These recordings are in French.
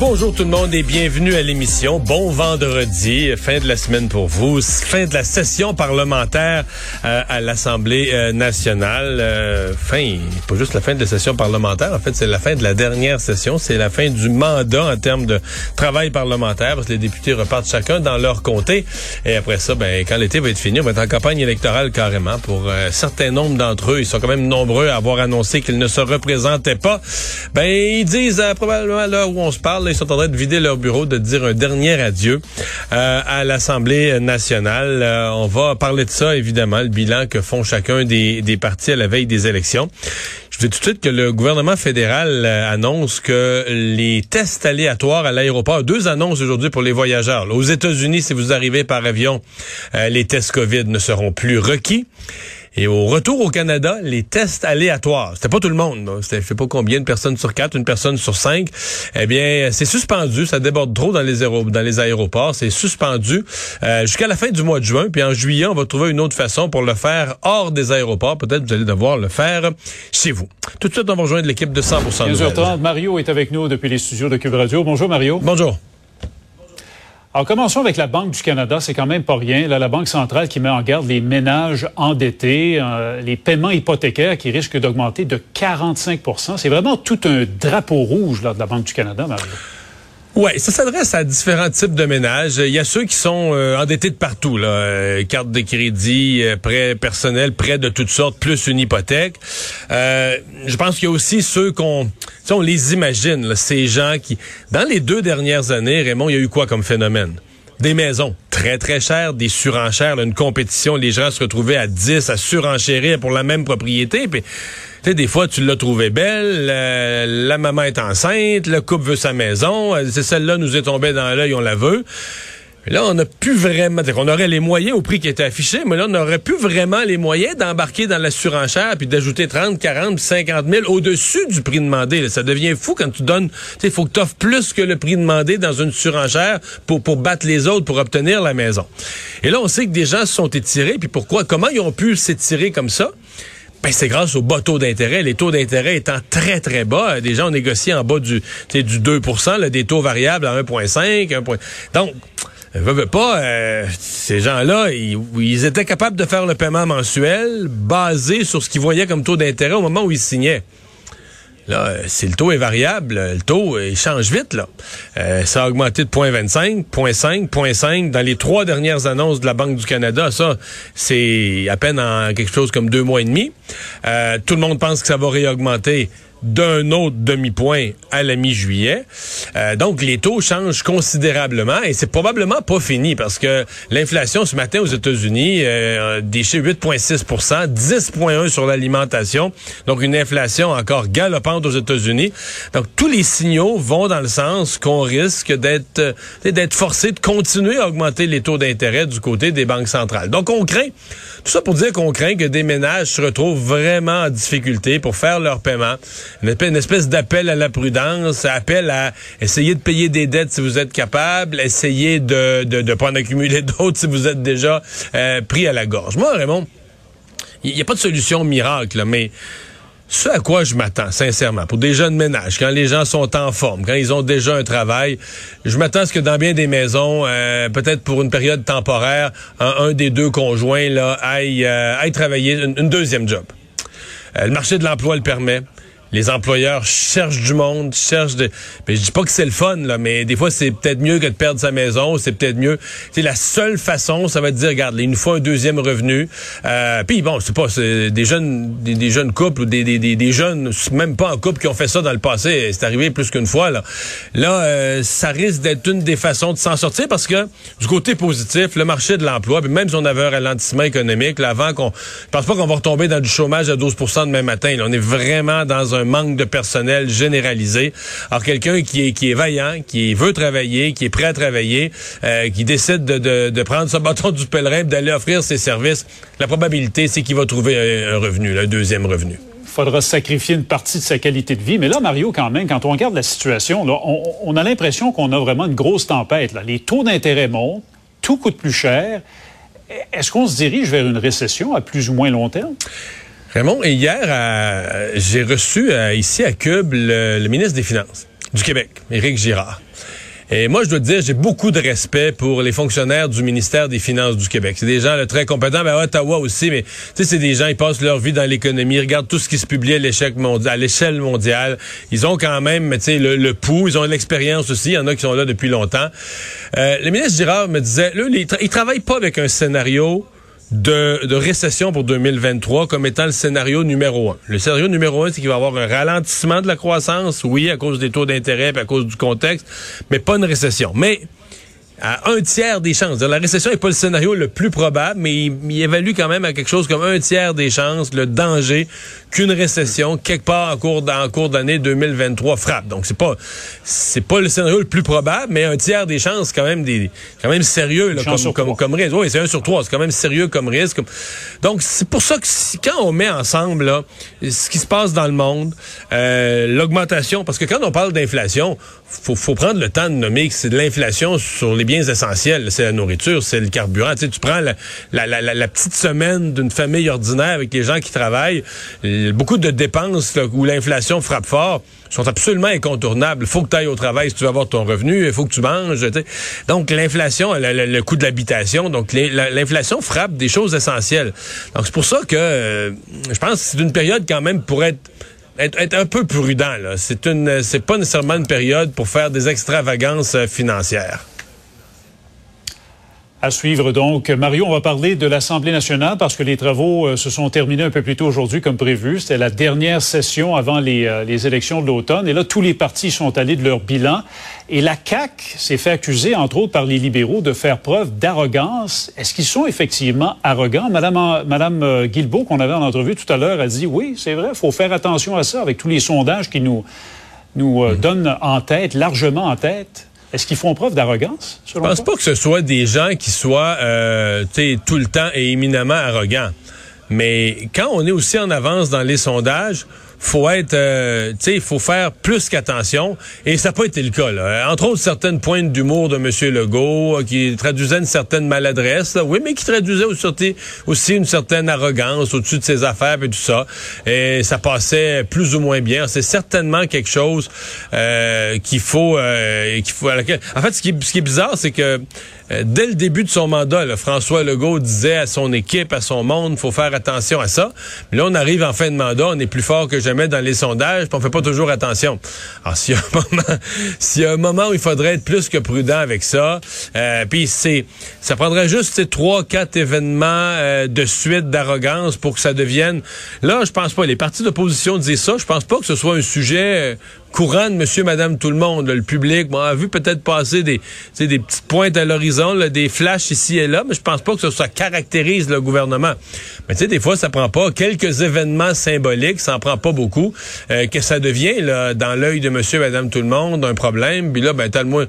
Bonjour tout le monde et bienvenue à l'émission. Bon vendredi, fin de la semaine pour vous, fin de la session parlementaire euh, à l'Assemblée euh, nationale. Euh, fin, pas juste la fin de la session parlementaire, en fait, c'est la fin de la dernière session, c'est la fin du mandat en termes de travail parlementaire parce que les députés repartent chacun dans leur comté et après ça, ben quand l'été va être fini, on va être en campagne électorale carrément pour un certain nombre d'entre eux. Ils sont quand même nombreux à avoir annoncé qu'ils ne se représentaient pas. Ben ils disent probablement là où on se parle ils sont en train de vider leur bureau, de dire un dernier adieu euh, à l'Assemblée nationale. Euh, on va parler de ça, évidemment, le bilan que font chacun des, des partis à la veille des élections. Je dis tout de suite que le gouvernement fédéral euh, annonce que les tests aléatoires à l'aéroport, deux annonces aujourd'hui pour les voyageurs. aux États-Unis, si vous arrivez par avion, les tests COVID ne seront plus requis. Et au retour au Canada, les tests aléatoires, c'était pas tout le monde, c'était je sais pas combien de personnes sur quatre, une personne sur cinq, eh bien, c'est suspendu, ça déborde trop dans les, dans les aéroports, c'est suspendu euh, jusqu'à la fin du mois de juin, puis en juillet, on va trouver une autre façon pour le faire hors des aéroports. Peut-être vous allez devoir le faire chez vous. Tout de suite, on va rejoindre l'équipe de 100% 15h30, Mario est avec nous depuis les studios de Cube Radio. Bonjour Mario. Bonjour. Alors, commençons avec la Banque du Canada. C'est quand même pas rien. Là, la Banque centrale qui met en garde les ménages endettés, euh, les paiements hypothécaires qui risquent d'augmenter de 45% C'est vraiment tout un drapeau rouge là, de la Banque du Canada, Mario. Oui, ça s'adresse à différents types de ménages. Il y a ceux qui sont euh, endettés de partout, là, euh, carte de crédit, prêts personnels, prêts de toutes sortes, plus une hypothèque. je pense qu'il y a aussi ceux qu'on on les imagine, ces gens qui, dans les deux dernières années, Raymond, il y a eu quoi comme phénomène? Des maisons très, très chères, des surenchères, une compétition, les gens se retrouvaient à 10 à surenchérir pour la même propriété. Puis, tu sais, des fois, tu l'as trouvée belle, la maman est enceinte, le couple veut sa maison, c'est celle-là nous est tombée dans l'œil, on la veut. Là, on n'a plus vraiment, on aurait les moyens au prix qui était affiché, mais là, on n'aurait plus vraiment les moyens d'embarquer dans la surenchère puis d'ajouter 30, 40, 50 000 au-dessus du prix demandé. Ça devient fou quand tu donnes, il faut que tu offres plus que le prix demandé dans une surenchère pour, pour battre les autres pour obtenir la maison. Et là, on sait que des gens se sont étirés, puis pourquoi, comment ils ont pu s'étirer comme ça? Ben, c'est grâce aux bas taux d'intérêt. Les taux d'intérêt étant très, très bas. Des gens ont négocié en bas du, du 2 là, des taux variables à 1,5. 1, donc, Veux, pas, euh, ces gens-là, ils, étaient capables de faire le paiement mensuel basé sur ce qu'ils voyaient comme taux d'intérêt au moment où ils signaient. Là, euh, si le taux est variable, le taux, il change vite, là. Euh, ça a augmenté de 0.25, 0.5, 0.5 dans les trois dernières annonces de la Banque du Canada. Ça, c'est à peine en quelque chose comme deux mois et demi. tout le monde pense que ça va réaugmenter d'un autre demi-point à la mi-juillet. Euh, donc, les taux changent considérablement et c'est probablement pas fini parce que l'inflation ce matin aux États-Unis, euh, déchire 8,6% 10,1 sur l'alimentation. Donc, une inflation encore galopante aux États-Unis. Donc, tous les signaux vont dans le sens qu'on risque d'être euh, d'être forcé de continuer à augmenter les taux d'intérêt du côté des banques centrales. Donc, on craint, tout ça pour dire qu'on craint que des ménages se retrouvent vraiment en difficulté pour faire leur paiement une espèce d'appel à la prudence, appel à essayer de payer des dettes si vous êtes capable, essayer de ne de, pas en accumuler d'autres si vous êtes déjà euh, pris à la gorge. Moi, Raymond, il n'y a pas de solution miracle, mais ce à quoi je m'attends, sincèrement, pour des jeunes ménages, quand les gens sont en forme, quand ils ont déjà un travail, je m'attends à ce que dans bien des maisons, euh, peut-être pour une période temporaire, un, des deux conjoints là aille, euh, aille travailler une, deuxième job. le marché de l'emploi le permet les employeurs cherchent du monde, cherchent de. Mais je dis pas que c'est le fun là, mais des fois c'est peut-être mieux que de perdre sa maison, c'est peut-être mieux. C'est la seule façon, ça va te dire, regarde, il nous faut un deuxième revenu. Euh, Puis bon, c'est pas des jeunes, des, jeunes couples ou des, des, des, jeunes, même pas en couple qui ont fait ça dans le passé. C'est arrivé plus qu'une fois là. Là, euh, ça risque d'être une des façons de s'en sortir parce que du côté positif, le marché de l'emploi, même si on avait un ralentissement économique, là, avant qu'on, je pense pas qu'on va retomber dans du chômage à 12% demain matin. Là. On est vraiment dans un un manque de personnel généralisé. Alors quelqu'un qui est, qui est vaillant, qui veut travailler, qui est prêt à travailler, euh, qui décide de, de, prendre son bâton du pèlerin d'aller offrir ses services, la probabilité, c'est qu'il va trouver un, revenu, un deuxième revenu. faudra sacrifier une partie de sa qualité de vie. Mais là, Mario, quand même, quand on regarde la situation, on, a l'impression qu'on a vraiment une grosse tempête. Les taux d'intérêt montent, tout coûte plus cher. Est-ce qu'on se dirige vers une récession à plus ou moins long terme? Raymond, hier, j'ai reçu ici à Cube le, ministre des Finances du Québec, Éric Girard. Et moi, je dois te dire, j'ai beaucoup de respect pour les fonctionnaires du ministère des Finances du Québec. C'est des gens là, très compétents, ben, à Ottawa aussi, mais tu sais, c'est des gens, ils passent leur vie dans l'économie, ils regardent tout ce qui se publie à l'échelle mondiale. Ils ont quand même, tu sais, le, pouls, ils ont l'expérience aussi. Il y en a qui sont là depuis longtemps. Euh, le ministre Girard me disait, là, il, tra il travaille pas avec un scénario de, récession pour 2023 comme étant le scénario numéro un. Le scénario numéro un, c'est qu'il va y avoir un ralentissement de la croissance, oui, à cause des taux d'intérêt, à cause du contexte, mais pas une récession. Mais à un tiers des chances. La récession n'est pas le scénario le plus probable, mais il, il, évalue quand même à quelque chose comme un tiers des chances le danger qu'une récession quelque part en cours en cours d'année 2023 frappe. Donc c'est pas c'est pas le scénario le plus probable, mais un tiers des chances quand même des quand même sérieux là, comme, comme, comme risque. Oui, c'est un sur trois, c'est quand même sérieux comme risque. Donc c'est pour ça que si, quand on met ensemble là, ce qui se passe dans le monde, euh, l'augmentation, parce que quand on parle d'inflation, faut, faut prendre le temps de nommer que c'est de l'inflation sur les biens essentiels. C'est la nourriture, c'est le carburant. Tu, prends la, petite semaine d'une famille ordinaire avec les gens qui travaillent, beaucoup de dépenses où l'inflation frappe fort sont absolument incontournables. Il faut que tu ailles au travail si tu veux avoir ton revenu, il faut que tu manges. Donc l'inflation, le, coût de l'habitation, donc l'inflation frappe des choses essentielles. Donc c'est pour ça que euh, je pense que c'est une période quand même pour être un peu prudent. Là. C'est c'est pas nécessairement une période pour faire des extravagances financières. À suivre donc. Mario, on va parler de l'Assemblée nationale parce que les travaux euh, se sont terminés un peu plus tôt aujourd'hui comme prévu. C'était la dernière session avant les, euh, les élections de l'automne. Et là, tous les partis sont allés de leur bilan. Et la CAQ s'est fait accuser, entre autres, par les libéraux de faire preuve d'arrogance. Est-ce qu'ils sont effectivement arrogants? Madame, euh, Madame Guilbeault, qu'on avait en entrevue tout à l'heure, a dit oui, c'est vrai, il faut faire attention à ça avec tous les sondages qui nous, nous euh, donnent en tête, largement en tête. Est-ce qu'ils font preuve d'arrogance? Je pense pas que ce soit des gens qui soient euh, tout le temps et éminemment arrogants. Mais quand on est aussi en avance dans les sondages, faut être, euh, tu sais, il faut faire plus qu'attention. Et ça n'a pas été le cas. Là. Entre autres, certaines pointes d'humour de M. Legault euh, qui traduisaient une certaine maladresse, là, oui, mais qui traduisait aussi, une certaine arrogance au-dessus de ses affaires et tout ça. Et ça passait plus ou moins bien. C'est certainement quelque chose euh, qu'il faut, euh, qu'il faut. En fait, ce qui, ce qui est bizarre, c'est que euh, dès le début de son mandat, là, François Legault disait à son équipe, à son monde, faut faire attention à ça. Mais là, on arrive en fin de mandat, on est plus fort que jamais dans les sondages, puis on fait pas toujours attention. Alors, s'il y a un moment, s'il y a un moment où il faudrait être plus que prudent avec ça, euh, puis c'est, ça prendrait juste trois, quatre événements euh, de suite d'arrogance pour que ça devienne. Là, je pense pas. Les partis d'opposition disent ça. Je pense pas que ce soit un sujet courant de monsieur, madame, tout le monde. Là, le public bon, a vu peut-être passer des, des petites pointes à l'horizon, des flashs ici et là, mais je pense pas que ça, caractérise le gouvernement. Mais tu sais, des fois, ça prend pas quelques événements symboliques, ça en prend pas beaucoup, euh, que ça devient, là, dans l'œil de monsieur, madame, tout le monde, un problème. Puis là, ben, t'as le moins,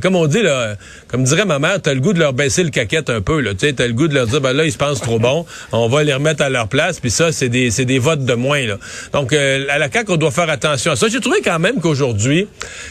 comme on dit, là, comme dirait ma mère, t'as le goût de leur baisser le caquette un peu. Tu sais, t'as le goût de leur dire, ben là, ils se pensent trop bons, on va les remettre à leur place, puis ça, c'est des, des votes de moins, là. Donc, euh, à la CAQ, on doit faire attention à ça. J'ai trouvé quand même qu'aujourd'hui,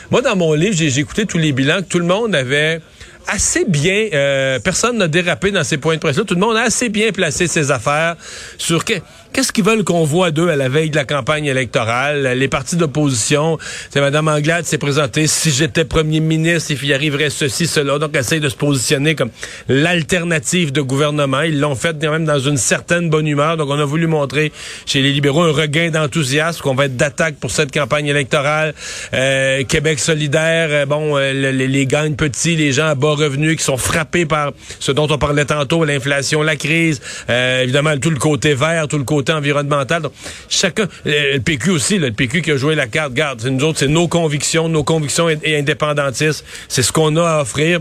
moi, dans mon livre, j'ai écouté tous les bilans, que tout le monde avait assez bien, euh, personne n'a dérapé dans ces points de presse-là. Tout le monde a assez bien placé ses affaires sur que, qu'est-ce qu'ils veulent qu'on voit d'eux à la veille de la campagne électorale? Les partis d'opposition, c'est Mme Anglade s'est présentée, si j'étais premier ministre, il y arriverait ceci, cela. Donc, essaye de se positionner comme l'alternative de gouvernement. Ils l'ont fait quand même dans une certaine bonne humeur. Donc, on a voulu montrer chez les libéraux un regain d'enthousiasme, qu'on va être d'attaque pour cette campagne électorale. Euh, Québec solidaire, euh, bon, euh, les, les gagnes petits, les gens à bas revenus qui sont frappés par ce dont on parlait tantôt, l'inflation, la crise, euh, évidemment tout le côté vert, tout le côté environnemental. Donc, chacun, le PQ aussi, le PQ qui a joué la carte, garde, nous autres, c'est nos convictions, nos convictions et indépendantistes, c'est ce qu'on a à offrir.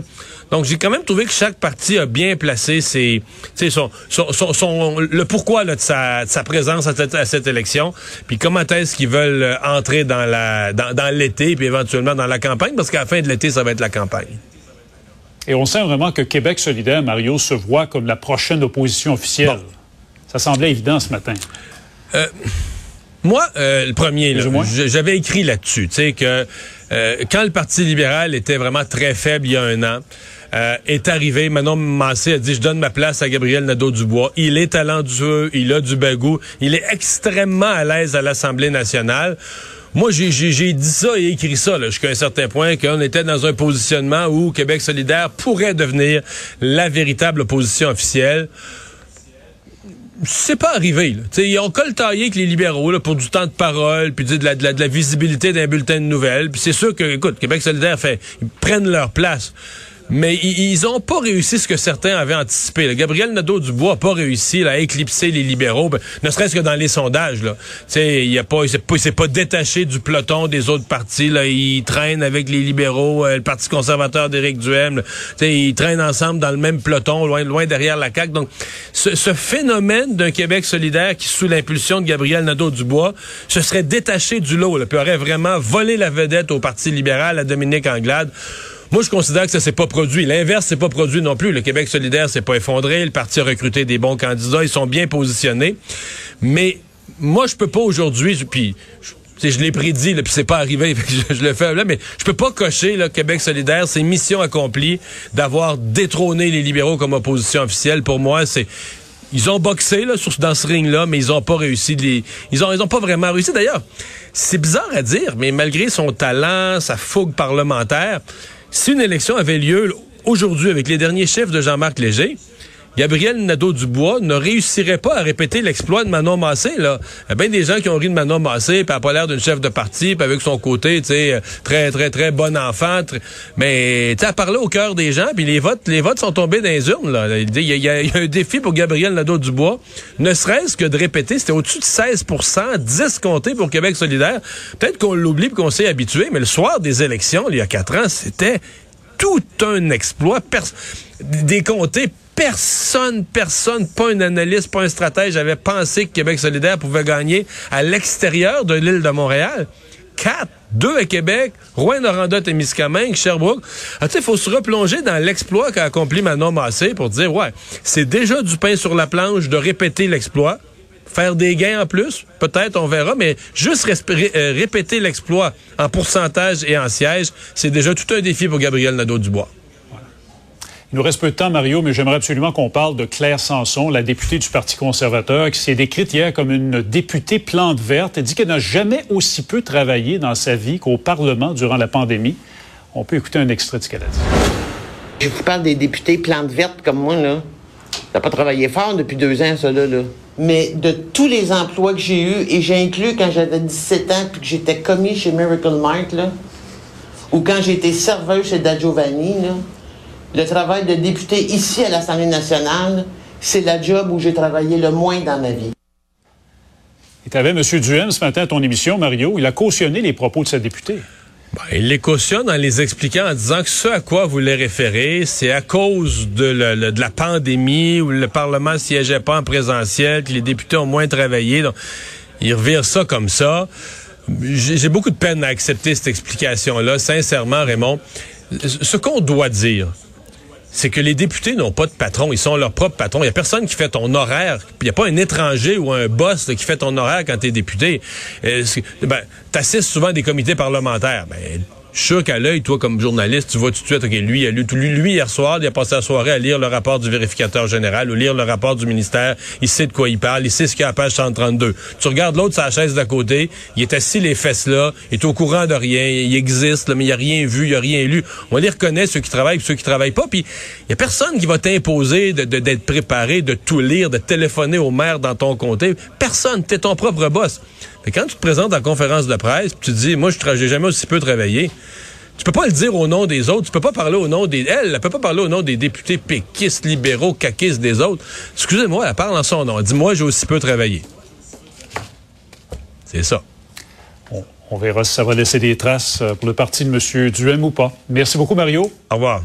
Donc, j'ai quand même trouvé que chaque parti a bien placé ses, son, son, son, son, le pourquoi là, de, sa, de sa présence à cette, à cette élection, puis comment est-ce qu'ils veulent entrer dans la dans, dans l'été, puis éventuellement dans la campagne, parce qu'à la fin de l'été, ça va être la campagne. Et on sent vraiment que Québec solidaire, Mario, se voit comme la prochaine opposition officielle. Bon. Ça semblait évident ce matin. Euh, Moi, euh, le premier, j'avais écrit là-dessus, tu sais, que euh, quand le Parti libéral était vraiment très faible il y a un an, euh, est arrivé, Manon Massé a dit, je donne ma place à Gabriel Nadeau-Dubois. Il est talentueux, il a du bagou, il est extrêmement à l'aise à l'Assemblée nationale. Moi, j'ai dit ça et écrit ça jusqu'à un certain point qu'on était dans un positionnement où Québec solidaire pourrait devenir la véritable opposition officielle c'est pas arrivé. Là. ils ont coltaillé avec les libéraux là, pour du temps de parole, puis de la, de la, visibilité d'un bulletin de nouvelles. Puis c'est sûr que, écoute, Québec solidaire fait, ils prennent leur place mais ils n'ont pas réussi ce que certains avaient anticipé. Gabriel Nadeau-Dubois n'a pas réussi à éclipser les libéraux, ben, ne serait-ce que dans les sondages. Là. Il ne s'est pas, détaché du peloton des autres partis. Là. Il traîne avec les libéraux, euh, le Parti conservateur d'Éric Duhem. Ils traînent ensemble dans le même peloton, loin, derrière la CAQ. Donc, ce, ce phénomène d'un Québec solidaire qui, sous l'impulsion de Gabriel Nadeau-Dubois, se serait détaché du lot, là, puis aurait vraiment volé la vedette au Parti libéral, à Dominique Anglade. Moi, je considère que ça s'est pas produit. L'inverse s'est pas produit non plus. Le Québec solidaire s'est pas effondré. Le parti a recruté des bons candidats. Ils sont bien positionnés. Mais moi, je peux pas aujourd'hui, puis je l'ai prédit, puis c'est pas arrivé, je, le fais là, mais je peux pas cocher là, Québec solidaire, c'est mission accomplie d'avoir détrôné les libéraux comme opposition officielle. Pour moi, c'est ils ont boxé là, sur, dans ce ring-là, mais ils ont pas réussi. Les, ils ont, ils ont pas vraiment réussi. D'ailleurs, c'est bizarre à dire, mais malgré son talent, sa fougue parlementaire, si une élection avait lieu aujourd'hui avec les derniers chefs de Jean-Marc Léger, Gabriel Nadeau-Dubois ne réussirait pas à répéter l'exploit de Manon Massé. Là. Il a bien des gens qui ont ri de Manon Massé, puis elle n'a pas l'air d'une chef de parti, puis avec son côté, tu très, très, très bon enfant. Mais, tu sais, elle parlait au cœur des gens, puis les votes, les votes sont tombés dans les urnes. Il, y a, un défi pour Gabriel Nadeau-Dubois, ne serait-ce que de répéter, c'était au-dessus de 16% 10 comptés pour Québec solidaire. Peut-être qu'on l'oublie qu'on s'est habitué, mais le soir des élections, il y a quatre ans, c'était tout un exploit. des comtés personne, personne, pas un analyste, pas un stratège avait pensé que Québec solidaire pouvait gagner à l'extérieur de l'île de Montréal. Quatre, deux à Québec, Rouen-Noranda, Témiscamingue, Sherbrooke. Ah, il faut se replonger dans l'exploit qu'a accompli Manon Massé pour dire, ouais, c'est déjà du pain sur la planche de répéter l'exploit. Faire des gains en plus, peut-être, on verra, mais juste euh, répéter l'exploit en pourcentage et en siège, c'est déjà tout un défi pour Gabriel Nadeau-Dubois. Il nous reste peu de temps, Mario, mais j'aimerais absolument qu'on parle de Claire Sanson, la députée du Parti conservateur, qui s'est décrite hier comme une députée plante verte. Elle dit qu'elle n'a jamais aussi peu travaillé dans sa vie qu'au Parlement durant la pandémie. On peut écouter un extrait de ce qu'elle a dit. Je vous parle des députés plantes vertes comme moi, là. T'as pas travaillé fort depuis deux ans, ça, là. Mais de tous les emplois que j'ai eus, et j'ai inclus quand j'avais 17 ans puis que j'étais commis chez Miracle Mart, là, ou quand j'étais serveuse chez Da Giovanni, là, le travail de député ici à l'Assemblée nationale, c'est la job où j'ai travaillé le moins dans ma vie. Et tu avais M. Duhem ce matin à ton émission, Mario. Il a cautionné les propos de sa députée. Ben, il les cautionne en les expliquant, en disant que ce à quoi vous les référez, c'est à cause de, la pandémie où le Parlement siégeait pas en présentiel, que les députés ont moins travaillé. Donc, il revire ça comme ça. J'ai beaucoup de peine à accepter cette explication-là, sincèrement, Raymond. Ce qu'on doit dire, c'est que les députés n'ont pas de patron. Ils sont leurs propres patrons. Il n'y a personne qui fait ton horaire. Il n'y a pas un étranger ou un boss qui fait ton horaire quand tu es député. Euh, ben, tu assistes souvent à des comités parlementaires. Ben, je suis sûr qu'à l'œil, toi, comme journaliste, tu vois tout de suite, OK, lui, il a lu, lui, lui, hier soir, il a passé la soirée à lire le rapport du vérificateur général ou lire le rapport du ministère. Il sait de quoi il parle, il sait ce qu'il y a à page 132. Tu regardes l'autre la chaise d'à côté, il est assis les fesses là, il est au courant de rien, il existe, mais il a rien vu, il a rien lu. On les reconnaît, ceux qui travaillent et ceux qui travaillent pas, puis il y a personne qui va t'imposer d'être de, d'être préparé, de tout lire, de téléphoner au maire dans ton comté. Personne, t'es ton propre boss. Et quand tu te présentes en conférence de presse, tu te dis, moi, je n'ai jamais aussi peu travaillé. Tu peux pas le dire au nom des autres. Tu peux pas parler au nom des. Elle, elle peut pas parler au nom des députés péquistes, libéraux, caquistes des autres. Excusez-moi, elle parle en son nom. Elle dit Moi, j'ai aussi peu travaillé. C'est ça. On, verra si ça va laisser des traces euh, pour le parti de M. Duhem ou pas. Merci beaucoup, Mario. Au revoir.